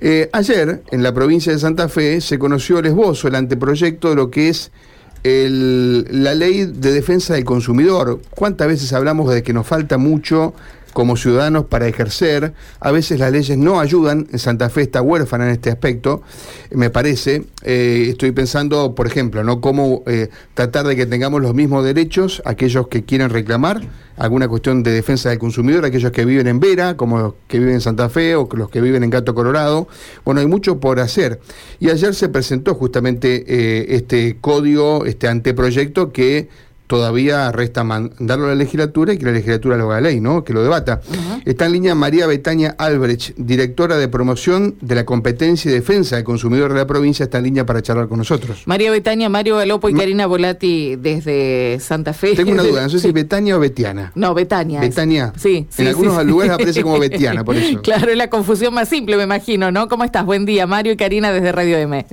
Eh, ayer, en la provincia de Santa Fe, se conoció el esbozo, el anteproyecto de lo que es la ley de defensa del consumidor. ¿Cuántas veces hablamos de que nos falta mucho como ciudadanos para ejercer. A veces las leyes no ayudan. En Santa Fe está huérfana en este aspecto, me parece. Eh, estoy pensando, por ejemplo, ¿no? Cómo eh, tratar de que tengamos los mismos derechos aquellos que quieren reclamar alguna cuestión de defensa del consumidor, aquellos que viven en Vera, como los que viven en Santa Fe o los que viven en Gato Colorado. Bueno, hay mucho por hacer. Y ayer se presentó justamente eh, este código, este anteproyecto que todavía resta mandarlo a la legislatura y que la legislatura lo haga ley, ¿no? Que lo debata. Está en línea María Betania Albrecht, directora de promoción de la competencia y defensa del consumidor de la provincia, está en línea para charlar con nosotros. María Betania, Mario Galopo y Karina Volati desde Santa Fe. Tengo una duda, no sé si Betania o Betiana. No, Betania. Betania. Sí, En algunos lugares aparece como Betiana, por eso. Claro, es la confusión más simple, me imagino, ¿no? ¿Cómo estás? Buen día, Mario y Karina desde Radio M.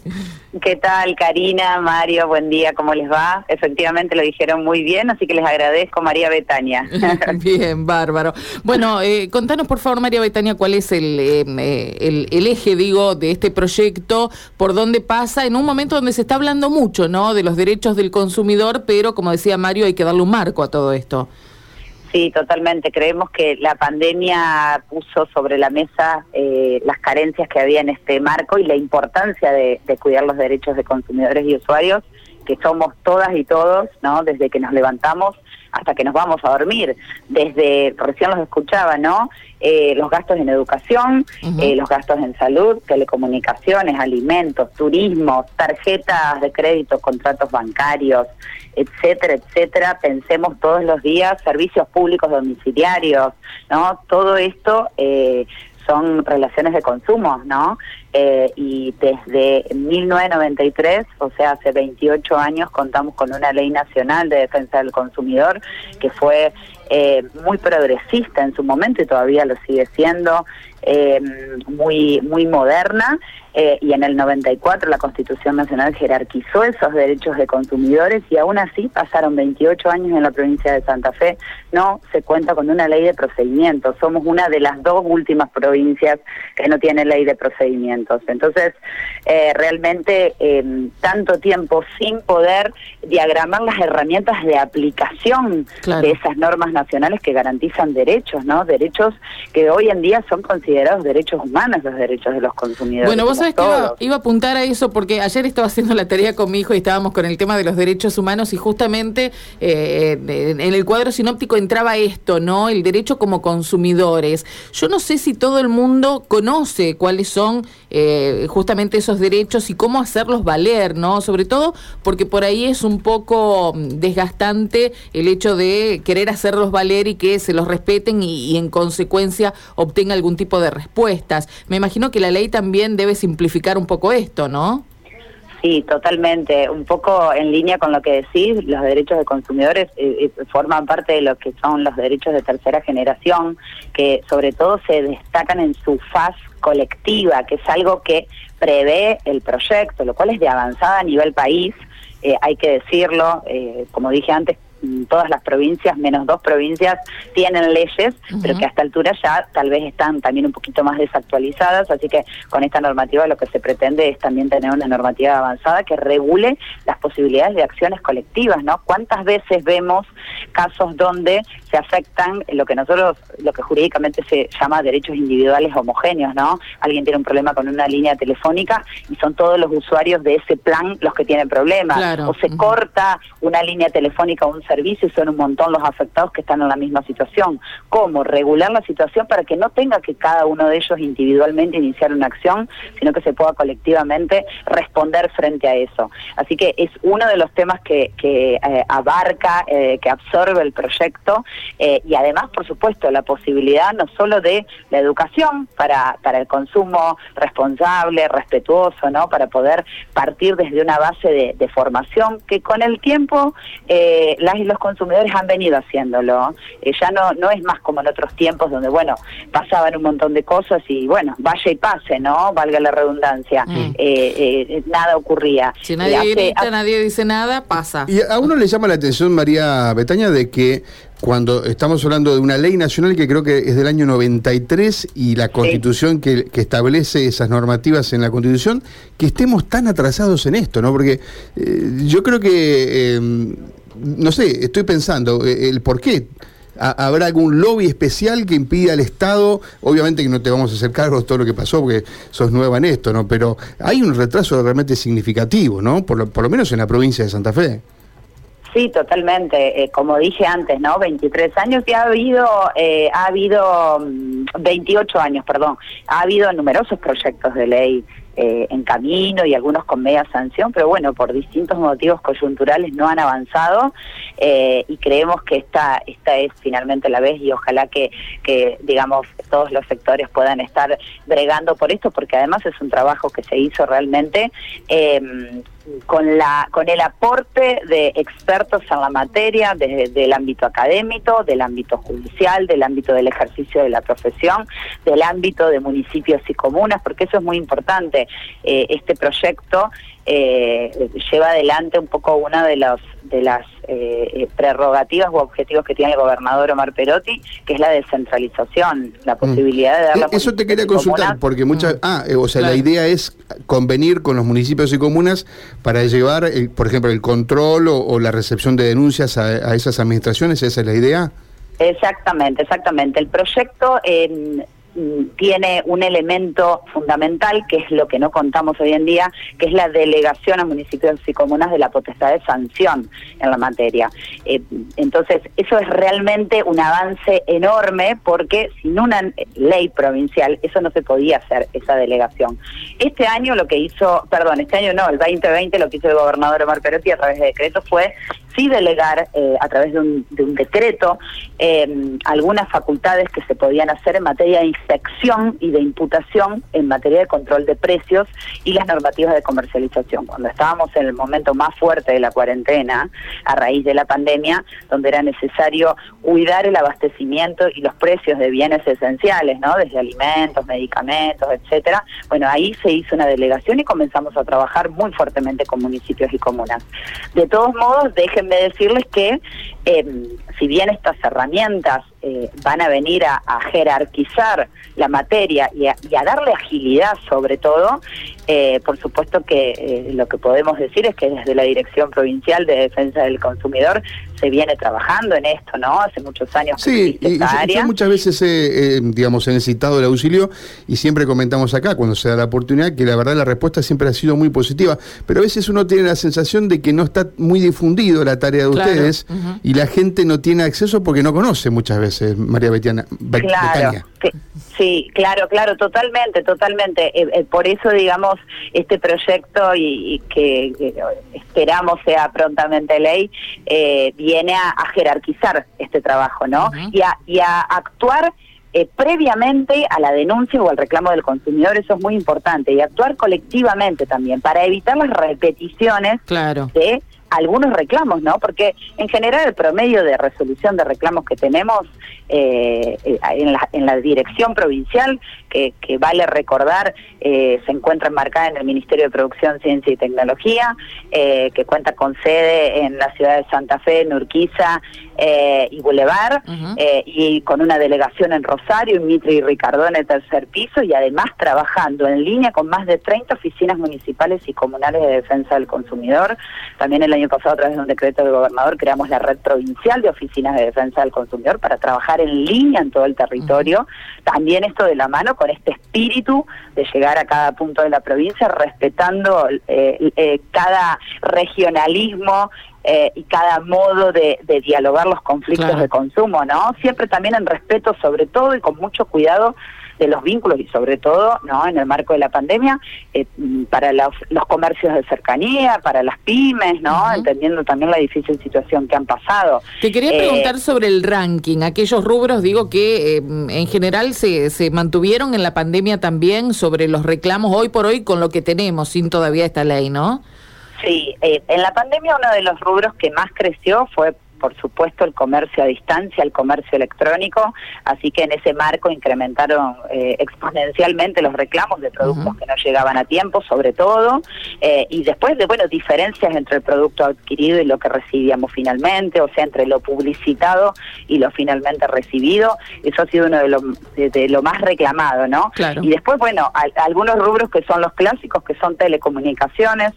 ¿Qué tal, Karina, Mario? Buen día, ¿cómo les va? Efectivamente lo dijeron muy bien, así que les agradezco, María Betania. bien, bárbaro. Bueno, eh, contanos por favor, María Betania, cuál es el, em, eh, el, el, eje, digo, de este proyecto, por dónde pasa, en un momento donde se está hablando mucho, ¿no?, de los derechos del consumidor, pero como decía Mario, hay que darle un marco a todo esto. Sí, totalmente. Creemos que la pandemia puso sobre la mesa eh, las carencias que había en este marco y la importancia de, cuidar los derechos de consumidores y usuarios, que somos todas y todos, ¿no? Desde que nos levantamos hasta que nos vamos a dormir. Desde, recién los escuchaba, ¿no? Eh, los gastos en educación, eh, los gastos en salud, telecomunicaciones, alimentos, turismo, tarjetas de crédito, contratos bancarios, etcétera, etcétera. Pensemos todos los días, servicios públicos domiciliarios, ¿no? Todo esto eh, son relaciones de consumo, ¿no? Eh, y desde 1993, o sea, hace 28 años, contamos con una ley nacional de defensa del consumidor que fue eh, muy progresista en su momento y todavía lo sigue siendo, eh, muy, muy moderna. y en el 94 la Constitución Nacional jerarquizó esos derechos de consumidores y aún así pasaron 28 años en la provincia de Santa Fe, no se cuenta con una ley de procedimientos. Somos una de las dos últimas provincias que no tiene ley de Entonces, eh, realmente em, tanto tiempo sin poder diagramar las herramientas de aplicación de esas normas nacionales que garantizan derechos, ¿no? Derechos que hoy en día son considerados derechos humanos, los derechos de los consumidores. Bueno, vos sabés que iba, a apuntar a eso porque ayer estaba haciendo la tarea con mi hijo y estábamos con el tema de los derechos humanos y justamente eh, en el cuadro sinóptico entraba esto, ¿no? El derecho como consumidores. Yo no sé si todo el mundo conoce cuáles son eh, justamente esos derechos y cómo hacerlos valer, ¿no? Sobre todo porque por ahí es un poco mm, desgastante el hecho de querer hacerlos valer y que se los respeten y, en consecuencia obtenga algún tipo de respuestas. Me imagino que la ley también debe simplificar un poco esto, ¿no? Sí, totalmente. Un poco en línea con lo que decís, los derechos de consumidores eh, eh, forman parte de lo que son los derechos de tercera generación, que sobre todo se destacan en su faz colectiva, que es algo que prevé el proyecto, lo cual es de avanzada a nivel país, eh, hay que decirlo, como dije antes, todas las provincias, menos dos provincias, tienen leyes, pero que a esta altura ya tal vez están también un poquito más desactualizadas, así que con esta normativa lo que se pretende es también tener una normativa avanzada que regule las posibilidades de acciones colectivas, ¿no? ¿Cuántas veces vemos casos donde se afectan lo que nosotros, lo que jurídicamente se llama derechos individuales homogéneos, ¿no? Alguien tiene un problema con una línea telefónica y son todos los usuarios de ese plan los que tienen problemas, o se corta una línea telefónica o un servicio y son un montón los afectados que están en la misma situación. ¿Cómo? Regular la situación para que no tenga que cada uno de ellos individualmente iniciar una acción, sino que se pueda colectivamente responder frente a eso. Así que es uno de los temas que, que eh, abarca, eh, que absorbe el proyecto eh, y además, por supuesto, la posibilidad no solo de la educación para, el consumo responsable, respetuoso, ¿no? Para poder partir desde una base de, de formación que con el tiempo las y los consumidores han venido haciéndolo. Eh, ya no, no es más como en otros tiempos donde, bueno, pasaban un montón de cosas y, bueno, vaya y pase, ¿no? Valga la redundancia. Mm. Eh, nada ocurría. Si nadie grita, nadie dice nada, pasa. Y a uno le llama la atención, María Betaña, de que cuando estamos hablando de una ley nacional que creo que es del año 93 y la constitución que, establece esas normativas en la constitución, que estemos tan atrasados en esto, ¿no? Porque eh, yo creo que, no sé, estoy pensando eh, el por qué. ¿Habrá algún lobby especial que impida al Estado? Obviamente que no te vamos a hacer cargo de todo lo que pasó porque sos nueva en esto, ¿no? Pero hay un retraso realmente significativo, ¿no? Por por lo menos en la provincia de Santa Fe. Sí, totalmente. Eh, como dije antes, ¿no? 23 años y ha habido, eh, ha habido 28 mm, años, perdón. Ha habido numerosos proyectos de ley eh, en camino y algunos con media sanción, pero bueno, por distintos motivos coyunturales no han avanzado y creemos que esta, esta es finalmente la vez y ojalá que, que, digamos, todos los sectores puedan estar bregando por esto, porque además es un trabajo que se hizo realmente con la con el aporte de expertos en la materia desde del ámbito académico, del ámbito judicial, del ámbito del ejercicio de la profesión, del ámbito de municipios y comunas, porque eso es muy importante. Eh, este proyecto eh, lleva adelante un poco una de los de las eh, prerrogativas u objetivos que tiene el gobernador Omar Perotti, que es la descentralización, la mm. posibilidad de dar la Eso te quería consultar, porque muchas... Mm. Ah, o sea, la idea es convenir con los municipios y comunas para llevar, por ejemplo, el control o, la recepción de denuncias a, esas administraciones? ¿Esa es la idea? Exactamente, exactamente. El proyecto Mm, tiene un elemento fundamental, que es lo que no contamos hoy en día, que es la delegación a municipios y comunas de la potestad de sanción en la materia. Eh, entonces, eso es realmente un avance enorme porque sin una ley provincial eso no se podía hacer, esa delegación. Este año lo que hizo, perdón, este año no, el 2020 lo que hizo el gobernador Omar Perotti a través de decreto fue sí delegar eh, a través de un, decreto eh, algunas facultades que se podían hacer en materia de inspección y de imputación en materia de control de precios y las normativas de comercialización. Cuando estábamos en el momento más fuerte de la cuarentena, a raíz de la pandemia, donde era necesario cuidar el abastecimiento y los precios de bienes esenciales, ¿no? Desde alimentos, medicamentos, etcétera. Bueno, ahí se hizo una delegación y comenzamos a trabajar muy fuertemente con municipios y comunas. De todos modos, dejen déjenme decirles que em, si bien estas herramientas eh, van a venir a, jerarquizar la materia y a, darle agilidad sobre todo, eh, por supuesto que eh, lo que podemos decir es que desde la Dirección Provincial de Defensa del Consumidor se viene trabajando en esto, ¿no? Hace muchos años sí, y, Yo muchas veces, he, digamos, he necesitado el auxilio y siempre comentamos acá, cuando se da la oportunidad, que la verdad la respuesta siempre ha sido muy positiva, pero a veces uno tiene la sensación de que no está muy difundido la tarea de ustedes y la gente no tiene acceso porque no conoce muchas veces. María Betiana. Claro, sí, claro, claro, totalmente, totalmente. Eh, eh, por eso, digamos, este proyecto y, que, esperamos sea prontamente ley, eh, viene a, jerarquizar este trabajo, ¿no? y, a, y a actuar previamente a la denuncia o al reclamo del consumidor, eso es muy importante, y actuar colectivamente también para evitar las repeticiones claro. de algunos reclamos, ¿no? Porque en general el promedio de resolución de reclamos que tenemos eh, eh, en, la, en la dirección provincial, que, que vale recordar, eh, se encuentra enmarcada en el Ministerio de Producción, Ciencia y Tecnología, que cuenta con sede en la ciudad de Santa Fe, en Urquiza y Boulevard, y con una delegación en Rosario, en Mitre y Ricardón en tercer piso, y además trabajando en línea con más de 30 oficinas municipales y comunales de defensa del consumidor. También el año pasado, a través de un decreto del gobernador, creamos la red provincial de oficinas de defensa del consumidor para trabajar en línea en todo el territorio. También esto de la mano con este espíritu de llegar a cada punto de la provincia respetando eh, eh, cada regionalismo eh, y cada modo de, dialogar los conflictos de consumo, ¿no? Siempre también en respeto sobre todo y con mucho cuidado de los vínculos y sobre todo no en el marco de la pandemia eh, para los, comercios de cercanía para las pymes no entendiendo también la difícil situación que han pasado. Te quería eh, preguntar sobre el ranking. Aquellos rubros digo que eh, en general se, se mantuvieron en la pandemia también sobre los reclamos hoy por hoy con lo que tenemos sin todavía esta ley no Sí, en la pandemia uno de los rubros que más creció fue por supuesto el comercio a distancia, el comercio electrónico, así que en ese marco incrementaron eh, exponencialmente los reclamos de productos que no llegaban a tiempo, sobre todo, eh, y después de, bueno, diferencias entre el producto adquirido y lo que recibíamos finalmente, o sea, entre lo publicitado y lo finalmente recibido, eso ha sido uno de lo, de, lo más reclamado, ¿no? Y después, bueno, algunos rubros que son los clásicos, que son telecomunicaciones,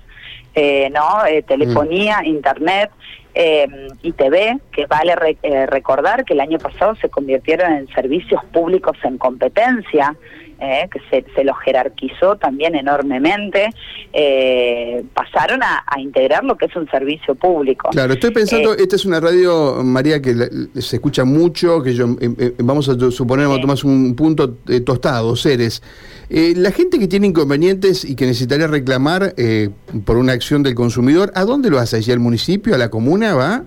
eh, ¿no? Eh, telefonía, internet eh, y TV, que vale eh, recordar que el año pasado se convirtieron en servicios públicos en competencia, eh, que se, se, los jerarquizó también enormemente, eh, pasaron a, integrar lo que es un servicio público. Claro, estoy pensando, eh, esta es una radio, María, que se escucha mucho, que yo vamos a suponer, vamos a un punto tostado, seres. la gente que tiene inconvenientes y que necesitaría reclamar por una acción del consumidor, ¿a dónde lo hace? ¿Ya el municipio, a la comuna, va?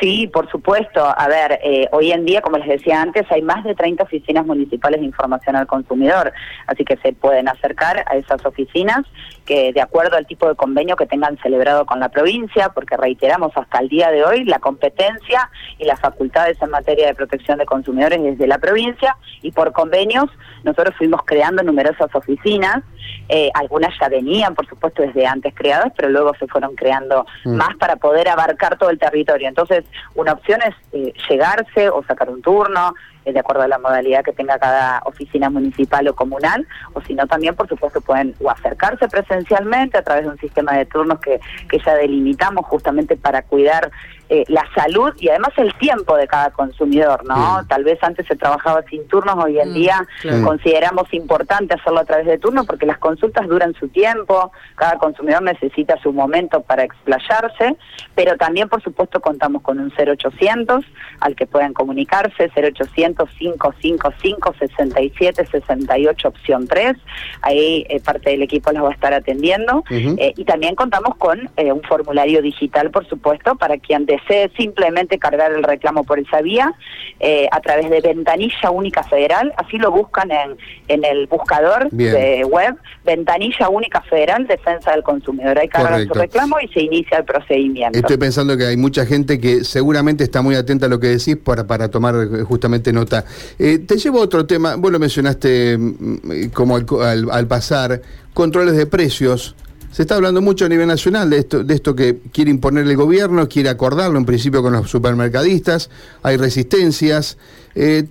Sí, por supuesto. A ver, eh, hoy en día, como les decía antes, hay más de 30 oficinas municipales de información al consumidor, así que se pueden acercar a esas oficinas que de acuerdo al tipo de convenio que tengan celebrado con la provincia, porque reiteramos hasta el día de hoy la competencia y las facultades en materia de protección de consumidores desde la provincia y por convenios nosotros fuimos creando numerosas oficinas, eh, algunas ya venían por supuesto desde antes creadas, pero luego se fueron creando mm. más para poder abarcar todo el territorio. Entonces, una opción es eh, llegarse o sacar un turno, eh, de acuerdo a la modalidad que tenga cada oficina municipal o comunal, o si no también, por supuesto, pueden o acercarse presencialmente a través de un sistema de turnos que, que ya delimitamos justamente para cuidar eh, la salud y además el tiempo de cada consumidor, ¿no? Tal vez antes se trabajaba sin turnos, hoy en mm, día consideramos importante hacerlo a través de turnos porque las consultas duran su tiempo, cada consumidor necesita su momento para explayarse, pero también, por supuesto, contamos con un 0800 al que puedan comunicarse, 0800 555 67 68 opción 3, ahí eh, parte del equipo las va a estar atendiendo, eh, y también contamos con un formulario digital, por supuesto, para quien desee simplemente cargar el reclamo por esa vía eh, a través de Ventanilla Única Federal, así lo buscan en, en el buscador de web, Ventanilla Única Federal, Defensa del Consumidor. Ahí cargan su reclamo y se inicia el procedimiento. Estoy pensando que hay mucha gente que seguramente está muy atenta a lo que decís para, para tomar justamente nota. Eh, te llevo a otro tema, vos lo mencionaste mm, como al, al pasar, controles de precios. Se está hablando mucho a nivel nacional de esto, de esto que quiere imponer el gobierno, quiere acordarlo en principio con los supermercadistas, hay resistencias. Eh,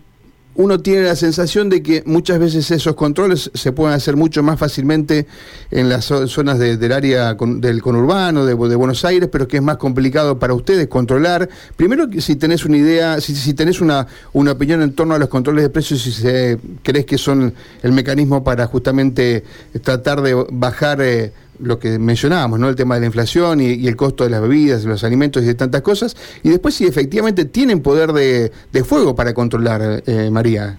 uno tiene la sensación de que muchas veces esos controles se pueden hacer mucho más fácilmente en las zonas del área del conurbano, de, Buenos Aires, pero que es más complicado para ustedes controlar. Primero, si tenés una idea, si, tenés una, opinión en torno a los controles de precios, si se, crees que son el mecanismo para justamente tratar de bajar... Eh, lo que mencionábamos, ¿no? El tema de la inflación y, el costo de las bebidas, de los alimentos y de tantas cosas. Y después si efectivamente tienen poder de, fuego para controlar, eh, María.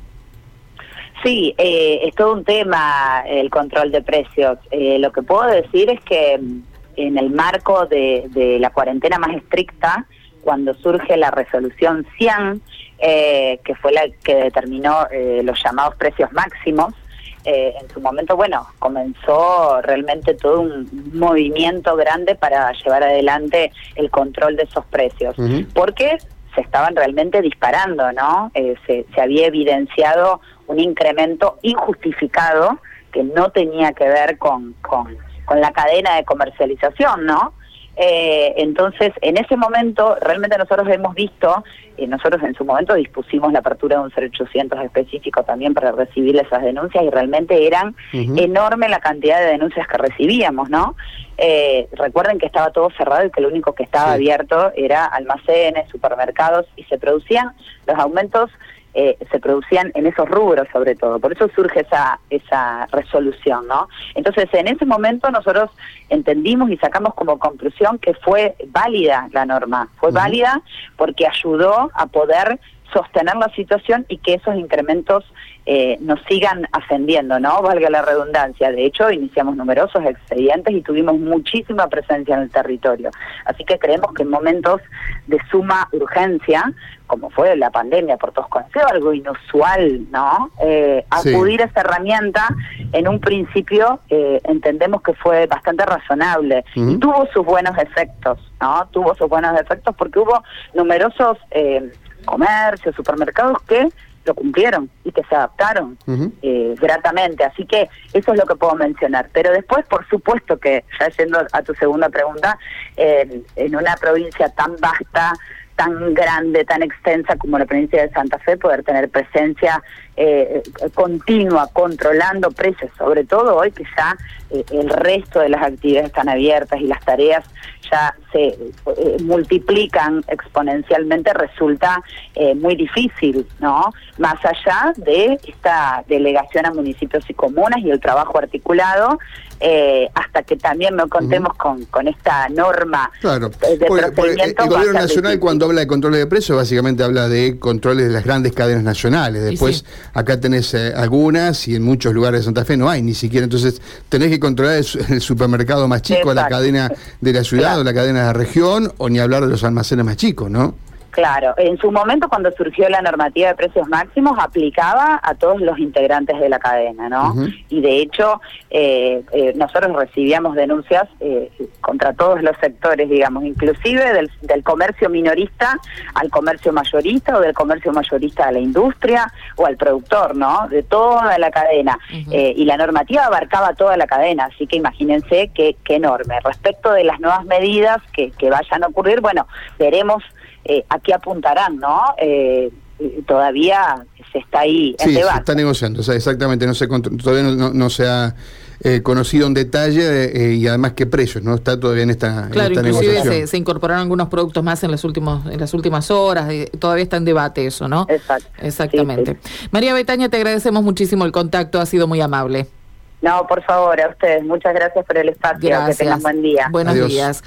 Sí, eh, es todo un tema el control de precios. Eh, lo que puedo decir es que mm, en el marco de, de la cuarentena más estricta, cuando surge la resolución 100, que fue la que determinó los llamados precios máximos, eh, en su momento, bueno, comenzó realmente todo un movimiento grande para llevar adelante el control de esos precios, porque se estaban realmente disparando, ¿no? Eh, se, se había evidenciado un incremento injustificado que no tenía que ver con, con, con la cadena de comercialización, ¿no? Eh, entonces, en ese momento, realmente nosotros hemos visto, y nosotros en su momento dispusimos la apertura de un 0800 específico también para recibir esas denuncias y realmente eran enorme la cantidad de denuncias que recibíamos, ¿no? Eh, recuerden que estaba todo cerrado y que lo único que estaba abierto era almacenes, supermercados y se producían los aumentos eh, se producían en esos rubros sobre todo. Por eso surge esa, esa resolución, ¿no? Entonces, en ese momento nosotros entendimos y sacamos como conclusión que fue válida la norma, fue válida porque ayudó a poder sostener la situación y que esos incrementos eh, nos sigan ascendiendo, ¿no? Valga la redundancia. De hecho, iniciamos numerosos expedientes y tuvimos muchísima presencia en el territorio. Así que creemos que en momentos de suma urgencia, como fue la pandemia por todos conocidos, algo inusual, ¿no? Eh, acudir a esa herramienta, en un principio eh, entendemos que fue bastante razonable y tuvo sus buenos efectos, ¿no? Tuvo sus buenos efectos porque hubo numerosos eh, comercios, supermercados que lo cumplieron y que se adaptaron eh, gratamente. Así que eso es lo que puedo mencionar. Pero después, por supuesto que, ya yendo a tu segunda pregunta, en una provincia tan vasta, tan grande, tan extensa como la provincia de Santa Fe, poder tener presencia eh, continua, controlando precios, sobre todo hoy que ya eh, el resto de las actividades están abiertas y las tareas ya se eh, multiplican exponencialmente, resulta muy difícil, ¿no? Más allá de esta delegación a municipios y comunas y el trabajo articulado, hasta que también no contemos con, con esta norma claro. de procedimiento. el gobierno nacional cuando habla de controles de precios básicamente habla de controles de las grandes cadenas nacionales. Después acá tenés eh, algunas y en muchos lugares de Santa Fe no hay ni siquiera. Entonces tenés que controlar el, supermercado más chico, la cadena de la ciudad o la cadena de la región, o ni hablar de los almacenes más chicos, ¿no? Claro, en su momento cuando surgió la normativa de precios máximos aplicaba a todos los integrantes de la cadena, ¿no? Y de hecho eh, eh, nosotros recibíamos denuncias eh, contra todos los sectores, digamos, inclusive del, del, comercio minorista al comercio mayorista o del comercio mayorista a la industria o al productor, ¿no? De toda la cadena. y la normativa abarcaba toda la cadena, así que imagínense qué, qué enorme. Respecto de las nuevas medidas que, que vayan a ocurrir, bueno, veremos eh, a qué apuntarán, ¿no? Eh, todavía se está ahí en sí, se está negociando, o sea, exactamente, no se, todavía no, se ha eh, conocido en detalle eh, y además qué precios, ¿no? Está todavía en esta, claro, en esta inclusive se, se, incorporaron algunos productos más en las, últimos, en las últimas horas, todavía está en debate eso, ¿no? Exacto. Exactamente. María Betaña, te agradecemos muchísimo el contacto, ha sido muy amable. No, por favor, a ustedes. Muchas gracias por el espacio. Que tengan buen día. Buenos días.